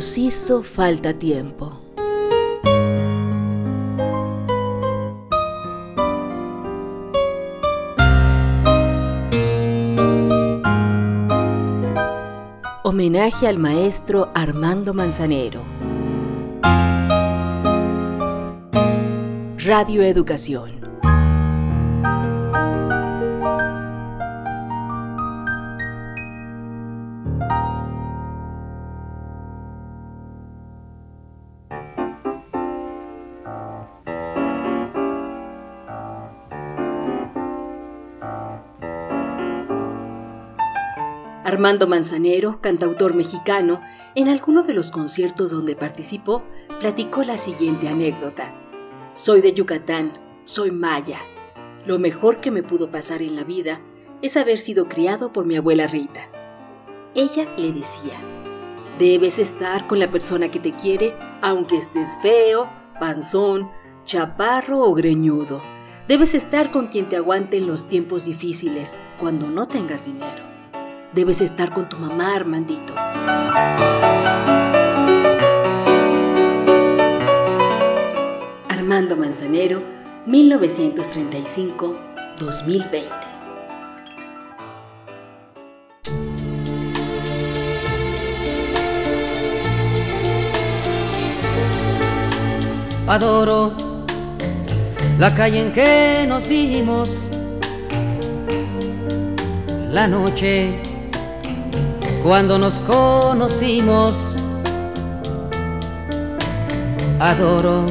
Hizo falta tiempo. Homenaje al maestro Armando Manzanero. Radio Educación. Armando Manzanero, cantautor mexicano, en alguno de los conciertos donde participó, platicó la siguiente anécdota. Soy de Yucatán, soy maya. Lo mejor que me pudo pasar en la vida es haber sido criado por mi abuela Rita. Ella le decía, debes estar con la persona que te quiere aunque estés feo, panzón, chaparro o greñudo. Debes estar con quien te aguante en los tiempos difíciles, cuando no tengas dinero. Debes estar con tu mamá, Armandito. Armando Manzanero, 1935-2020. Adoro la calle en que nos dimos, la noche cuando nos conocimos. Adoro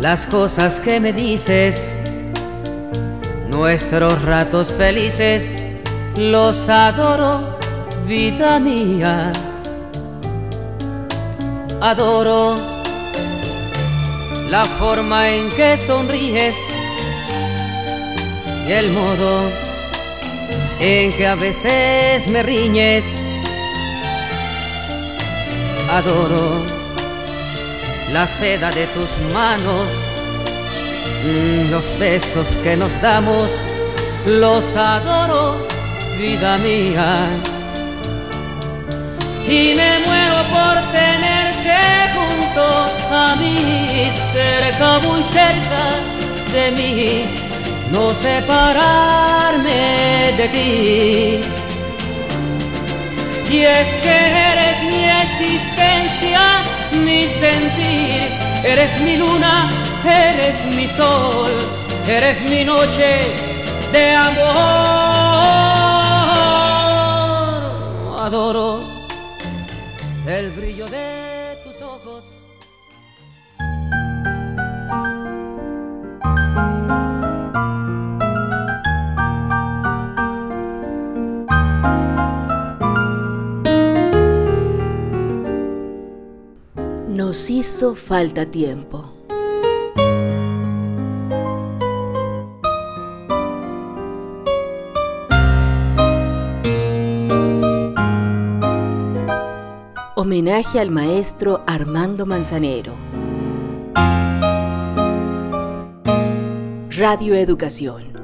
las cosas que me dices, nuestros ratos felices, los adoro, vida mía. Adoro la forma en que sonríes y el modo en que a veces me riñes. Adoro la seda de tus manos, mm, los besos que nos damos, los adoro, vida mía. Y me muero por tenerte junto a mí, cerca, muy cerca de mí no separarme de ti. Y es que eres mi existencia, mi sentir, eres mi luna, eres mi sol, eres mi noche de amor. Adoro el brillo de tus ojos. Nos hizo falta tiempo. Homenaje al maestro Armando Manzanero. Radio Educación.